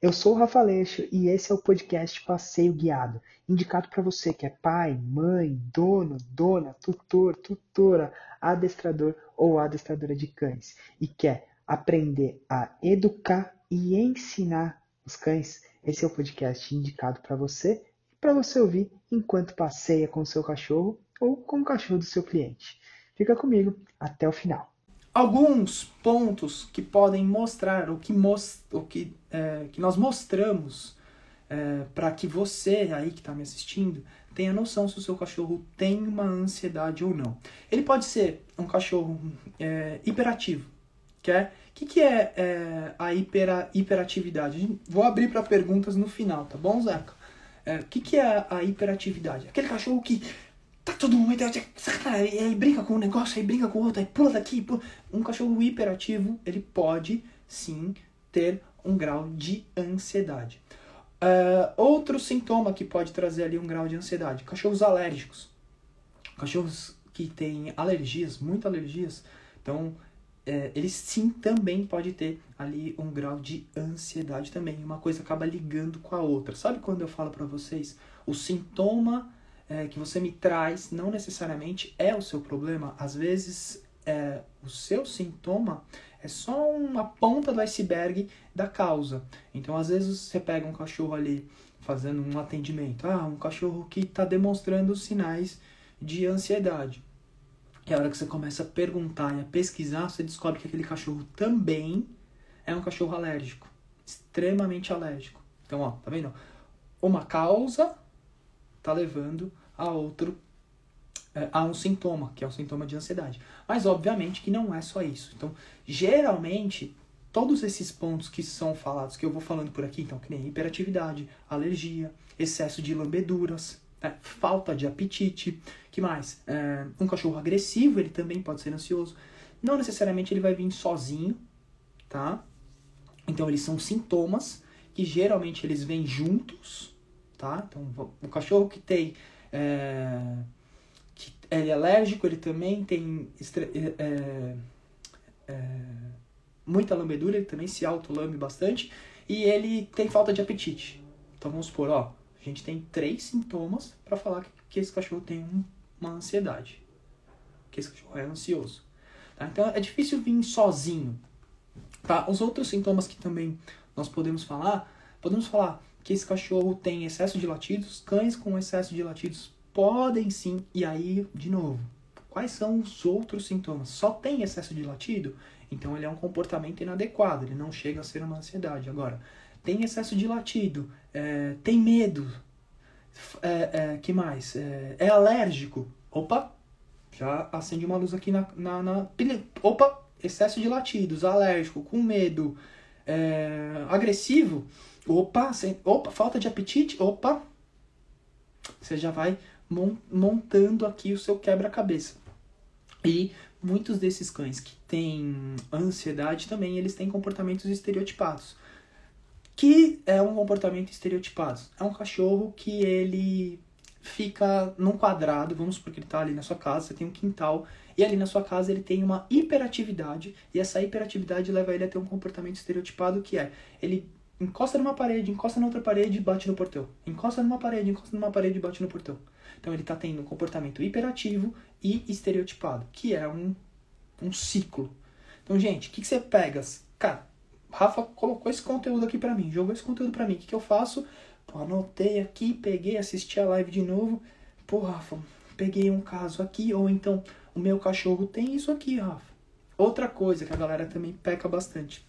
Eu sou o Rafa Leixo e esse é o podcast Passeio Guiado, indicado para você que é pai, mãe, dono, dona, tutor, tutora, adestrador ou adestradora de cães e quer aprender a educar e ensinar os cães. Esse é o podcast indicado para você e para você ouvir enquanto passeia com seu cachorro ou com o cachorro do seu cliente. Fica comigo até o final alguns pontos que podem mostrar o que, most, o que, é, que nós mostramos é, para que você aí que está me assistindo tenha noção se o seu cachorro tem uma ansiedade ou não. Ele pode ser um cachorro é, hiperativo. O é, que, que é, é a hipera, hiperatividade? Vou abrir para perguntas no final, tá bom, Zeca? O é, que, que é a hiperatividade? Aquele cachorro que tá todo mundo. E aí brinca com um negócio, aí brinca com outro, aí pula daqui. Pula. Um cachorro hiperativo, ele pode sim ter um grau de ansiedade. Uh, outro sintoma que pode trazer ali um grau de ansiedade: cachorros alérgicos. Cachorros que têm alergias, muitas alergias, então é, eles sim também pode ter ali um grau de ansiedade também. Uma coisa acaba ligando com a outra. Sabe quando eu falo para vocês o sintoma é, que você me traz não necessariamente é o seu problema. Às vezes, é, o seu sintoma é só uma ponta do iceberg da causa. Então, às vezes, você pega um cachorro ali fazendo um atendimento. Ah, um cachorro que está demonstrando sinais de ansiedade. E a hora que você começa a perguntar e a pesquisar, você descobre que aquele cachorro também é um cachorro alérgico. Extremamente alérgico. Então, ó, tá vendo? Uma causa está levando a outro é, a um sintoma, que é o sintoma de ansiedade. Mas obviamente que não é só isso. Então, geralmente, todos esses pontos que são falados, que eu vou falando por aqui, então, que nem hiperatividade, alergia, excesso de lambeduras, né, falta de apetite, que mais? É, um cachorro agressivo, ele também pode ser ansioso. Não necessariamente ele vai vir sozinho, tá? Então, eles são sintomas que geralmente eles vêm juntos, tá? Então, o cachorro que tem é, que ele é alérgico, ele também tem é, é, é, muita lambedura, ele também se autolambe bastante e ele tem falta de apetite. Então vamos supor, ó, a gente tem três sintomas para falar que, que, esse cachorro tem um, uma ansiedade, que esse cachorro é ansioso. Tá? Então é difícil vir sozinho. Tá? Os outros sintomas que também nós podemos falar, podemos falar que esse cachorro tem excesso de latidos, cães com excesso de latidos podem sim, e aí, de novo, quais são os outros sintomas? Só tem excesso de latido? Então ele é um comportamento inadequado, ele não chega a ser uma ansiedade. Agora, tem excesso de latido, é, tem medo, é, é, que mais? É, é, alérgico. Opa, já acende uma luz aqui na, na, na, Opa, excesso de latidos, alérgico, com medo, é, agressivo. Opa, sem, opa, falta de apetite. Opa, você já vai montando aqui o seu quebra-cabeça. E muitos desses cães que têm ansiedade também, eles têm comportamentos estereotipados. Que é um comportamento estereotipado? É um cachorro que ele fica num quadrado, vamos supor que ele está ali na sua casa, você tem um quintal, e ali na sua casa ele tem uma hiperatividade, e essa hiperatividade leva ele a ter um comportamento estereotipado que é, ele encosta numa parede, encosta na outra parede e bate no portão. Encosta numa parede, encosta numa parede e bate no portão. Então ele está tendo um comportamento hiperativo e estereotipado, que é um, um ciclo. Então, gente, o que, que você pega? Cara, Rafa colocou esse conteúdo aqui para mim, jogou esse conteúdo para mim. O que, que eu faço? Pô, anotei aqui, peguei, assisti a live de novo. Pô, Rafa, peguei um caso aqui, ou então o meu cachorro tem isso aqui, Rafa. Outra coisa que a galera também peca bastante.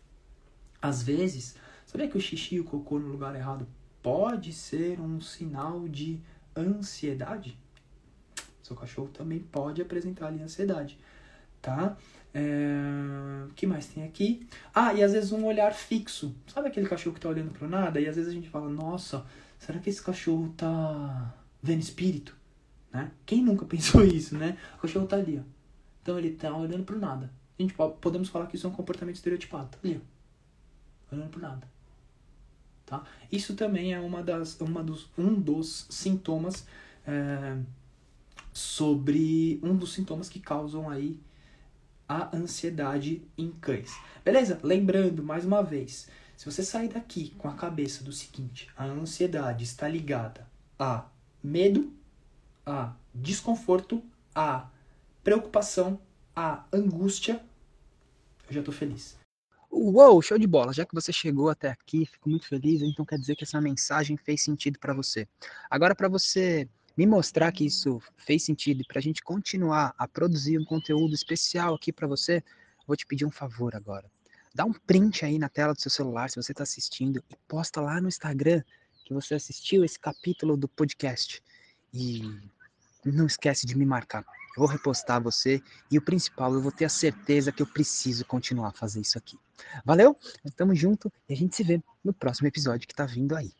Às vezes, Sabia que o xixi e o cocô no lugar errado pode ser um sinal de ansiedade? Seu cachorro também pode apresentar ali ansiedade, tá? É... O que mais tem aqui? Ah, e às vezes um olhar fixo. Sabe aquele cachorro que tá olhando pro nada? E às vezes a gente fala, nossa, será que esse cachorro tá vendo espírito? Né? Quem nunca pensou isso, né? O cachorro tá ali, ó. Então ele tá olhando pro nada. A gente pode, podemos falar que isso é um comportamento estereotipado. Tá ali, ó. Olhando pro nada. Tá? Isso também é uma das, uma dos, um dos sintomas é, sobre um dos sintomas que causam aí a ansiedade em cães. Beleza? Lembrando mais uma vez, Se você sair daqui com a cabeça do seguinte: a ansiedade está ligada a medo, a desconforto, a preocupação, a angústia, eu já estou feliz. Uou, show de bola! Já que você chegou até aqui, fico muito feliz, então quer dizer que essa mensagem fez sentido para você. Agora, para você me mostrar que isso fez sentido e para a gente continuar a produzir um conteúdo especial aqui para você, vou te pedir um favor agora. Dá um print aí na tela do seu celular se você está assistindo e posta lá no Instagram que você assistiu esse capítulo do podcast. E não esquece de me marcar. Eu vou repostar você e o principal, eu vou ter a certeza que eu preciso continuar a fazer isso aqui. Valeu? Tamo junto e a gente se vê no próximo episódio que tá vindo aí.